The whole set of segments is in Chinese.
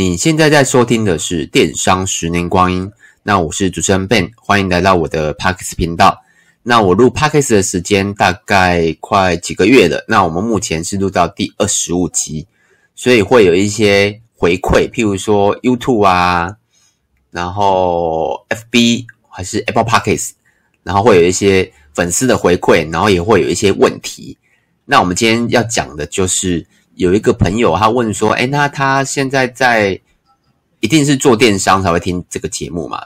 你现在在收听的是《电商十年光阴》，那我是主持人 Ben，欢迎来到我的 Podcast 频道。那我录 Podcast 的时间大概快几个月了，那我们目前是录到第二十五集，所以会有一些回馈，譬如说 YouTube 啊，然后 FB 还是 Apple Podcast，然后会有一些粉丝的回馈，然后也会有一些问题。那我们今天要讲的就是。有一个朋友，他问说：“哎，那他现在在，一定是做电商才会听这个节目嘛？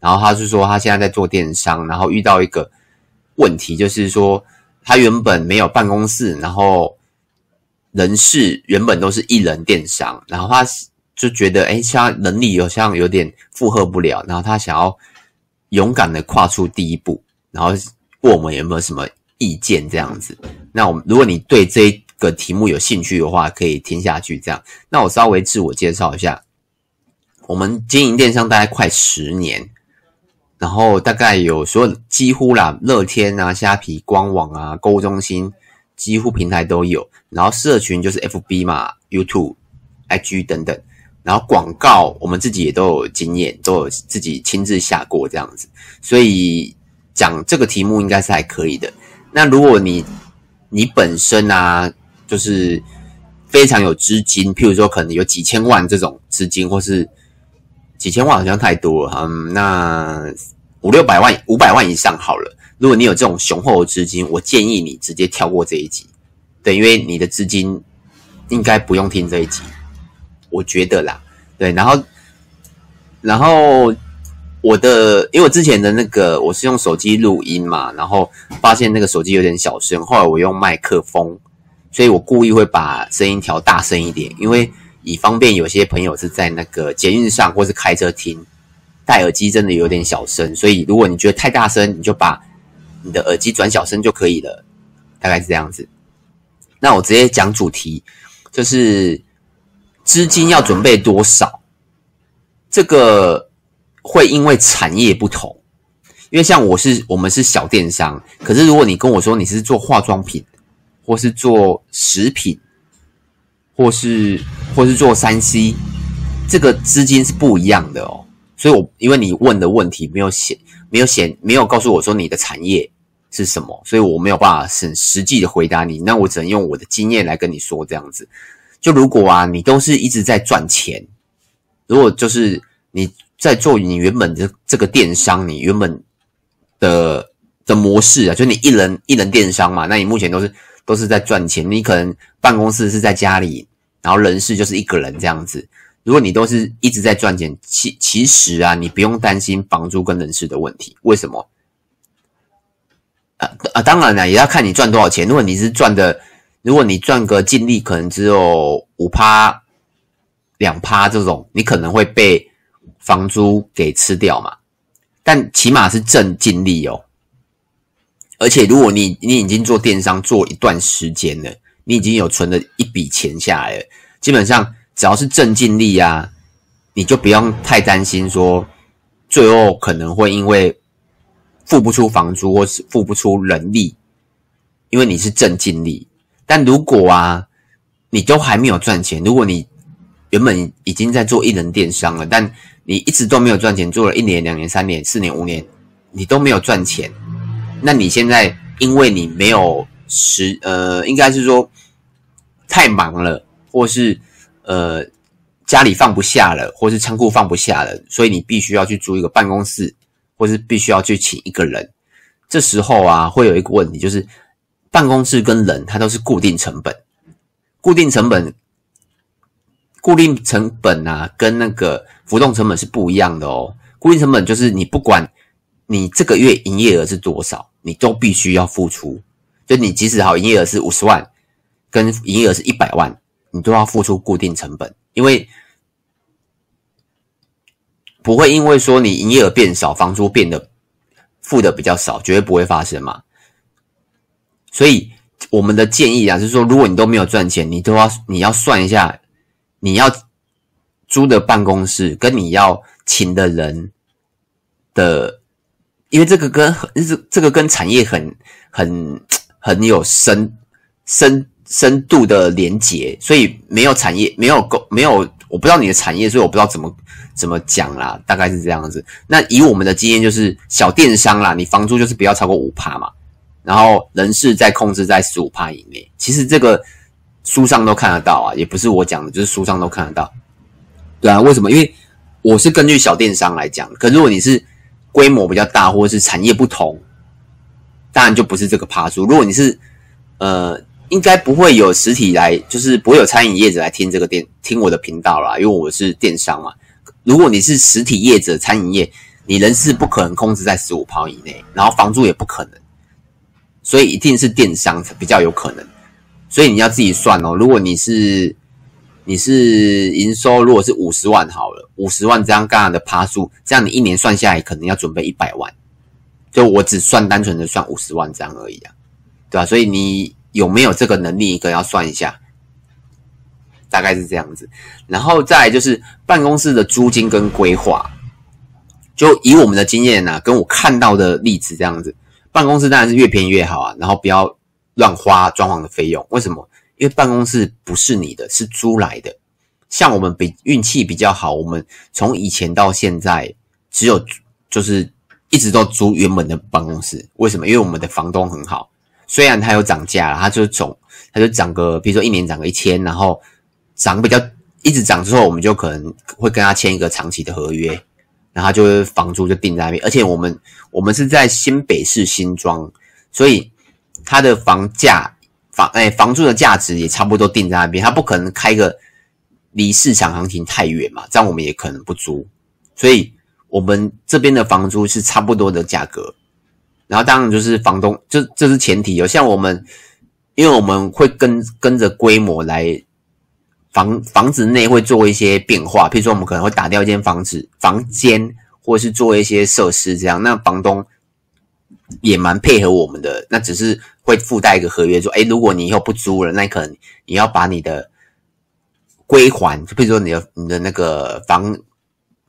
然后他是说，他现在在做电商，然后遇到一个问题，就是说他原本没有办公室，然后人事原本都是一人电商，然后他就觉得，哎，像能力好像有点负荷不了，然后他想要勇敢的跨出第一步，然后问我们有没有什么意见这样子。那我们，如果你对这一个题目有兴趣的话，可以听下去。这样，那我稍微自我介绍一下，我们经营电商大概快十年，然后大概有所有几乎啦，乐天啊、虾皮官网啊、购物中心，几乎平台都有。然后社群就是 FB 嘛、YouTube、IG 等等。然后广告我们自己也都有经验，都有自己亲自下过这样子，所以讲这个题目应该是还可以的。那如果你你本身啊，就是非常有资金，譬如说可能有几千万这种资金，或是几千万好像太多了，嗯，那五六百万、五百万以上好了。如果你有这种雄厚的资金，我建议你直接跳过这一集，对，因为你的资金应该不用听这一集，我觉得啦，对，然后，然后我的，因为我之前的那个我是用手机录音嘛，然后发现那个手机有点小声，后来我用麦克风。所以我故意会把声音调大声一点，因为以方便有些朋友是在那个捷运上或是开车听，戴耳机真的有点小声。所以如果你觉得太大声，你就把你的耳机转小声就可以了，大概是这样子。那我直接讲主题，就是资金要准备多少？这个会因为产业不同，因为像我是我们是小电商，可是如果你跟我说你是做化妆品。或是做食品，或是或是做 3C，这个资金是不一样的哦。所以我，因为你问的问题没有写，没有写，没有告诉我说你的产业是什么，所以我没有办法很实际的回答你。那我只能用我的经验来跟你说这样子。就如果啊，你都是一直在赚钱，如果就是你在做你原本的这个电商，你原本的的模式啊，就你一人一人电商嘛，那你目前都是。都是在赚钱，你可能办公室是在家里，然后人事就是一个人这样子。如果你都是一直在赚钱，其其实啊，你不用担心房租跟人事的问题。为什么？啊啊，当然了，也要看你赚多少钱。如果你是赚的，如果你赚个净利可能只有五趴、两趴这种，你可能会被房租给吃掉嘛。但起码是正净利哦。而且，如果你你已经做电商做一段时间了，你已经有存了一笔钱下来了，基本上只要是正净利啊，你就不用太担心说最后可能会因为付不出房租或是付不出人力，因为你是正净利。但如果啊，你都还没有赚钱，如果你原本已经在做一人电商了，但你一直都没有赚钱，做了一年、两年、三年、四年、五年，你都没有赚钱。那你现在因为你没有时呃，应该是说太忙了，或是呃家里放不下了，或是仓库放不下了，所以你必须要去租一个办公室，或是必须要去请一个人。这时候啊，会有一个问题，就是办公室跟人它都是固定成本，固定成本，固定成本啊，跟那个浮动成本是不一样的哦。固定成本就是你不管。你这个月营业额是多少，你都必须要付出。就你即使好营业额是五十万，跟营业额是一百万，你都要付出固定成本，因为不会因为说你营业额变少，房租变得付的比较少，绝对不会发生嘛。所以我们的建议啊，是说如果你都没有赚钱，你都要你要算一下，你要租的办公室跟你要请的人的。因为这个跟这这个跟产业很很很有深深深度的连结，所以没有产业没有够没有我不知道你的产业，所以我不知道怎么怎么讲啦，大概是这样子。那以我们的经验，就是小电商啦，你房租就是不要超过五趴嘛，然后人事再控制在十五趴以内。其实这个书上都看得到啊，也不是我讲的，就是书上都看得到。对啊，为什么？因为我是根据小电商来讲，可如果你是规模比较大，或者是产业不同，当然就不是这个趴数。如果你是呃。应该不会有实体来，就是不会有餐饮业者来听这个电听我的频道啦，因为我是电商嘛。如果你是实体业者，餐饮业，你人事不可能控制在十五趴以内，然后房租也不可能，所以一定是电商比较有可能。所以你要自己算哦。如果你是你是营收，如果是五十万好了，五十万这样刚刚的趴数，这样你一年算下来可能要准备一百万。就我只算单纯的算五十万这样而已啊，对吧？所以你。有没有这个能力？一个要算一下，大概是这样子。然后再就是办公室的租金跟规划，就以我们的经验呐、跟我看到的例子这样子，办公室当然是越便宜越好啊。然后不要乱花装潢的费用。为什么？因为办公室不是你的，是租来的。像我们比运气比较好，我们从以前到现在只有就是一直都租原本的办公室。为什么？因为我们的房东很好。虽然它有涨价，它就总，它就涨个，比如说一年涨个一千，然后涨比较一直涨之后，我们就可能会跟他签一个长期的合约，然后就房租就定在那边。而且我们我们是在新北市新庄，所以它的房价房哎房租的价值也差不多定在那边，它不可能开个离市场行情太远嘛，这样我们也可能不租。所以我们这边的房租是差不多的价格。然后当然就是房东，这这是前提哦。像我们，因为我们会跟跟着规模来房房子内会做一些变化，譬如说我们可能会打掉一间房子房间，或是做一些设施这样。那房东也蛮配合我们的，那只是会附带一个合约，说，诶如果你以后不租了，那可能你要把你的归还，就譬如说你的你的那个房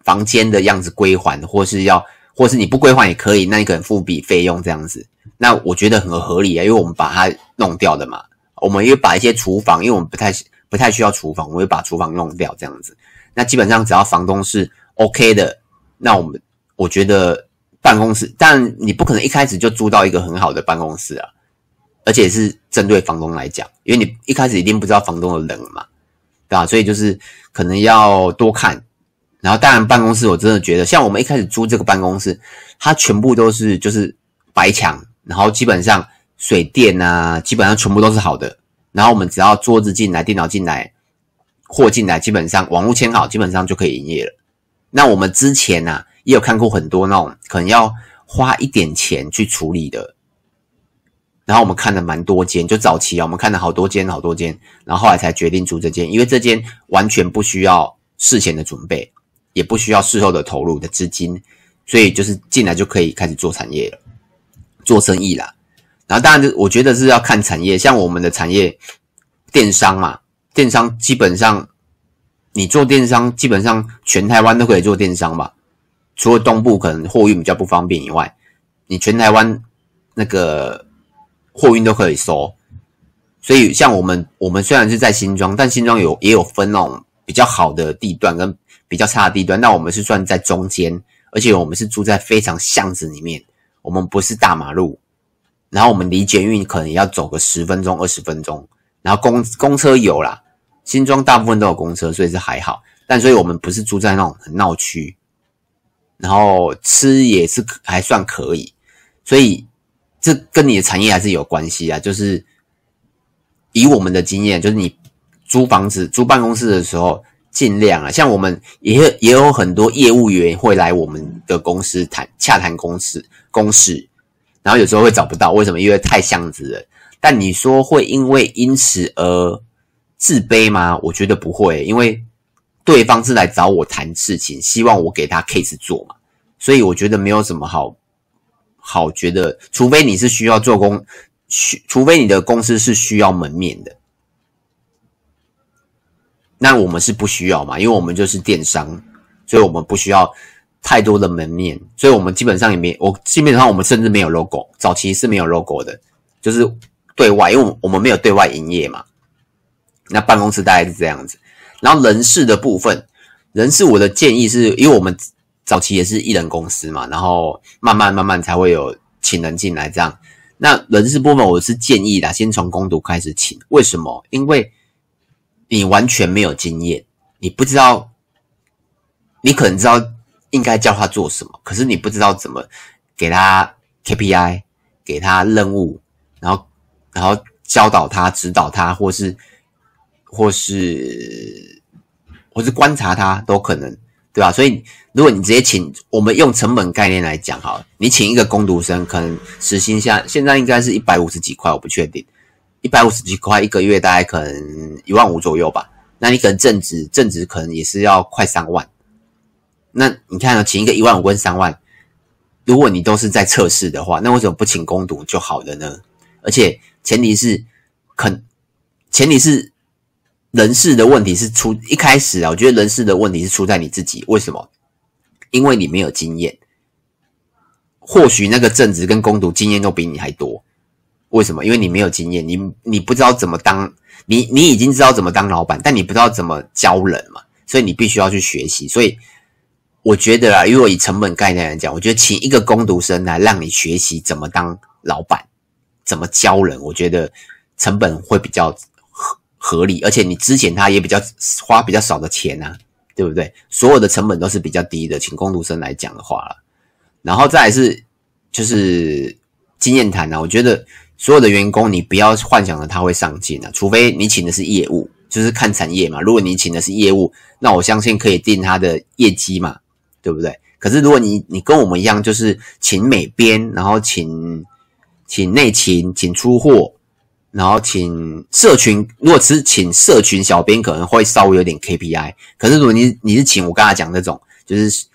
房间的样子归还，或是要。或是你不归还也可以，那你可能付笔费用这样子，那我觉得很合理啊，因为我们把它弄掉的嘛，我们又把一些厨房，因为我们不太不太需要厨房，我们会把厨房弄掉这样子。那基本上只要房东是 OK 的，那我们我觉得办公室，但你不可能一开始就租到一个很好的办公室啊，而且是针对房东来讲，因为你一开始一定不知道房东的人嘛，对吧？所以就是可能要多看。然后，当然，办公室我真的觉得，像我们一开始租这个办公室，它全部都是就是白墙，然后基本上水电啊，基本上全部都是好的。然后我们只要桌子进来、电脑进来、货进来，基本上网络签好，基本上就可以营业了。那我们之前呢、也有看过很多那种可能要花一点钱去处理的。然后我们看了蛮多间，就早期啊，我们看了好多间、好多间，然后后来才决定租这间，因为这间完全不需要事前的准备。也不需要事后的投入的资金，所以就是进来就可以开始做产业了，做生意啦。然后当然，我觉得是要看产业，像我们的产业电商嘛，电商基本上你做电商，基本上全台湾都可以做电商吧，除了东部可能货运比较不方便以外，你全台湾那个货运都可以收。所以像我们，我们虽然是在新庄，但新庄有也有分那种比较好的地段跟。比较差的地段，那我们是算在中间，而且我们是住在非常巷子里面，我们不是大马路，然后我们离捷运可能要走个十分钟、二十分钟，然后公公车有啦，新庄大部分都有公车，所以是还好，但所以我们不是住在那种很闹区，然后吃也是还算可以，所以这跟你的产业还是有关系啊，就是以我们的经验，就是你租房子、租办公室的时候。尽量啊，像我们也也有很多业务员会来我们的公司谈洽谈公司公事，然后有时候会找不到，为什么？因为太巷子了。但你说会因为因此而自卑吗？我觉得不会，因为对方是来找我谈事情，希望我给他 case 做嘛，所以我觉得没有什么好好觉得，除非你是需要做工，需除非你的公司是需要门面的。那我们是不需要嘛，因为我们就是电商，所以我们不需要太多的门面，所以我们基本上也没，我基本上我们甚至没有 logo，早期是没有 logo 的，就是对外，因为我们没有对外营业嘛。那办公室大概是这样子，然后人事的部分，人事我的建议是因为我们早期也是一人公司嘛，然后慢慢慢慢才会有请人进来这样。那人事部分我是建议的，先从工读开始请。为什么？因为你完全没有经验，你不知道，你可能知道应该叫他做什么，可是你不知道怎么给他 KPI，给他任务，然后然后教导他、指导他，或是或是或是观察他都可能。对吧？所以如果你直接请，我们用成本概念来讲哈，你请一个工读生，可能时薪下现在应该是一百五十几块，我不确定，一百五十几块一个月大概可能一万五左右吧。那你可能正职正职可能也是要快三万。那你看，请一个一万五跟三万，如果你都是在测试的话，那为什么不请攻读就好了呢？而且前提是肯，前提是。人事的问题是出一开始啊，我觉得人事的问题是出在你自己。为什么？因为你没有经验。或许那个正职跟工读经验都比你还多。为什么？因为你没有经验，你你不知道怎么当，你你已经知道怎么当老板，但你不知道怎么教人嘛，所以你必须要去学习。所以我觉得啊，如果以成本概念来讲，我觉得请一个工读生来让你学习怎么当老板，怎么教人，我觉得成本会比较。合理，而且你之前他也比较花比较少的钱啊，对不对？所有的成本都是比较低的，请工读生来讲的话了。然后再是就是经验谈啊，我觉得所有的员工你不要幻想着他会上进啊，除非你请的是业务，就是看产业嘛。如果你请的是业务，那我相信可以定他的业绩嘛，对不对？可是如果你你跟我们一样，就是请美编，然后请请内勤，请出货。然后请社群，如果只是请社群小编，可能会稍微有点 KPI。可是如果你你是请我刚才讲那种，就是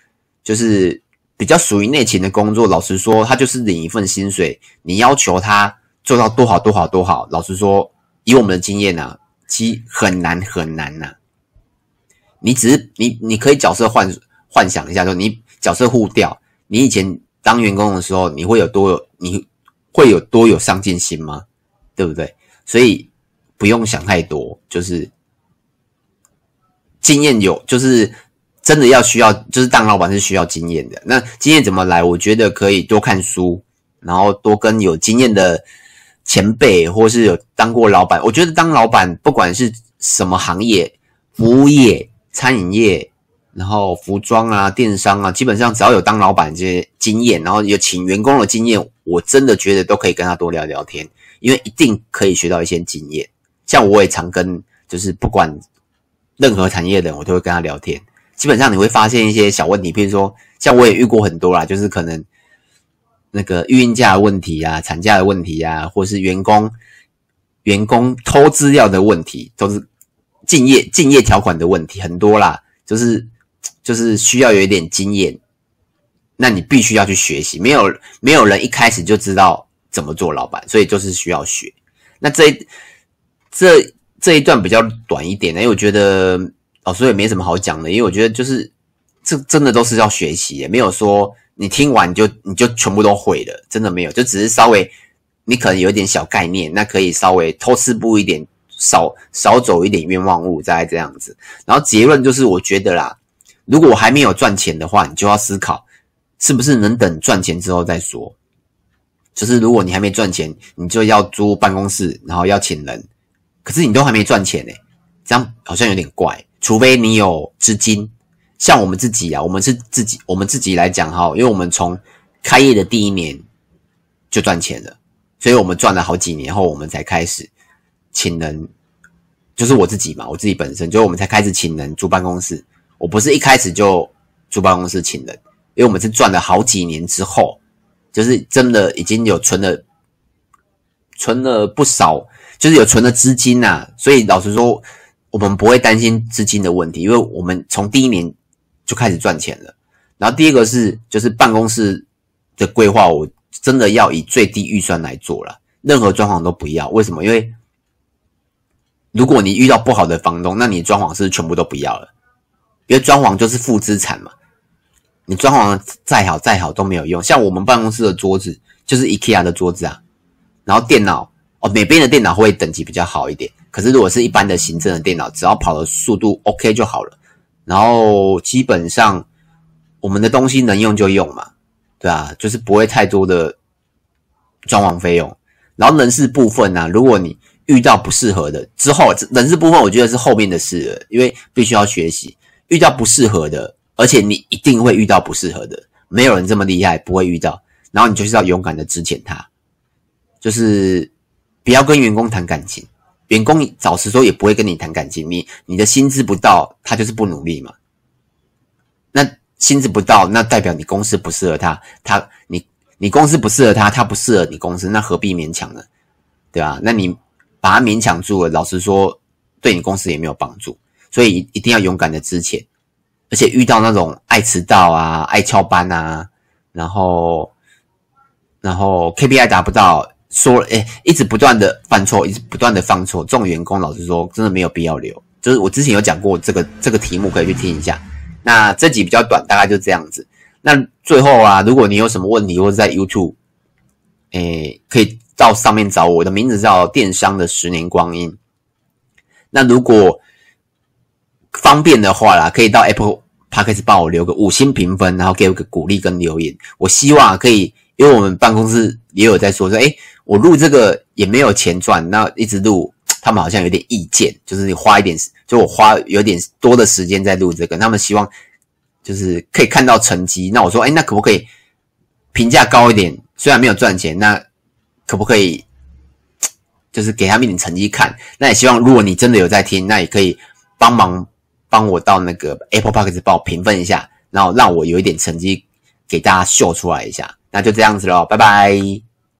就是比较属于内勤的工作，老实说，他就是领一份薪水。你要求他做到多好多好多好，老实说，以我们的经验啊，其很难很难呐、你只是你你可以角色幻幻想一下，说你角色互调，你以前当员工的时候，你会有多有你会有多有上进心吗？对不对？所以不用想太多，就是经验有，就是真的要需要，就是当老板是需要经验的。那经验怎么来？我觉得可以多看书，然后多跟有经验的前辈，或是有当过老板。我觉得当老板，不管是什么行业，服务业、餐饮业，然后服装啊、电商啊，基本上只要有当老板这些经验，然后有请员工的经验，我真的觉得都可以跟他多聊聊天。因为一定可以学到一些经验，像我也常跟，就是不管任何产业的人，我都会跟他聊天。基本上你会发现一些小问题，比如说，像我也遇过很多啦，就是可能那个育婴假的问题啊、产假的问题啊，或是员工员工偷资料的问题，都是竞业竞业条款的问题，很多啦，就是就是需要有一点经验，那你必须要去学习，没有没有人一开始就知道。怎么做老板，所以就是需要学。那这这这一段比较短一点呢，因为我觉得老师也没什么好讲的，因为我觉得就是这真的都是要学习，也没有说你听完就你就全部都会了，真的没有，就只是稍微你可能有一点小概念，那可以稍微偷吃步一点，少少走一点冤枉路，再这样子。然后结论就是，我觉得啦，如果我还没有赚钱的话，你就要思考是不是能等赚钱之后再说。就是如果你还没赚钱，你就要租办公室，然后要请人，可是你都还没赚钱呢，这样好像有点怪。除非你有资金，像我们自己啊，我们是自己，我们自己来讲哈，因为我们从开业的第一年就赚钱了，所以我们赚了好几年后，我们才开始请人。就是我自己嘛，我自己本身就我们才开始请人租办公室。我不是一开始就租办公室请人，因为我们是赚了好几年之后。就是真的已经有存了，存了不少，就是有存了资金呐、啊。所以老实说，我们不会担心资金的问题，因为我们从第一年就开始赚钱了。然后第二个是，就是办公室的规划，我真的要以最低预算来做了，任何装潢都不要。为什么？因为如果你遇到不好的房东，那你装潢是全部都不要了，因为装潢就是负资产嘛。你装潢再好再好都没有用，像我们办公室的桌子就是 IKEA 的桌子啊，然后电脑哦，哪边的电脑会等级比较好一点。可是如果是一般的行政的电脑，只要跑的速度 OK 就好了。然后基本上我们的东西能用就用嘛，对啊，就是不会太多的装潢费用。然后人事部分呢、如果你遇到不适合的之后，人事部分我觉得是后面的事了，因为必须要学习。遇到不适合的，而且你一定会遇到不适合的，没有人这么厉害不会遇到。然后你就是要勇敢的资遣他，就是不要跟员工谈感情。员工早实说也不会跟你谈感情，你你的薪资不到，他就是不努力嘛。那薪资不到，那代表你公司不适合他，他你你公司不适合他，他不适合你公司，那何必勉强呢？对吧？那你把他勉强住了，老实说，对你公司也没有帮助。所以一定要勇敢的资遣，而且遇到那种爱迟到啊、爱翘班啊，然后然后 KPI 达不到。说，诶，一直不断的犯错，一直不断的犯错，这种员工，老实说，真的没有必要留。就是我之前有讲过这个这个题目，可以去听一下。那这集比较短，大概就这样子。那最后啊，如果你有什么问题，或者在 YouTube，诶，可以到上面找，我的名字叫电商的十年光阴。那如果方便的话啦，可以到 Apple 帕克斯帮我留个五星评分，然后给我个鼓励跟留言。我希望可以，因为我们办公室也有在说说，诶我录这个也没有钱赚，那一直录，他们好像有点意见，就是你花一点，就我花有点多的时间在录这个，他们希望就是可以看到成绩。那我说，哎，那可不可以评价高一点？虽然没有赚钱，那可不可以就是给他们一点成绩看？那也希望如果你真的有在听，那也可以帮忙帮我到那个 Apple Podcast 帮我评分一下，然后让我有一点成绩给大家秀出来一下。那就这样子喽，拜拜。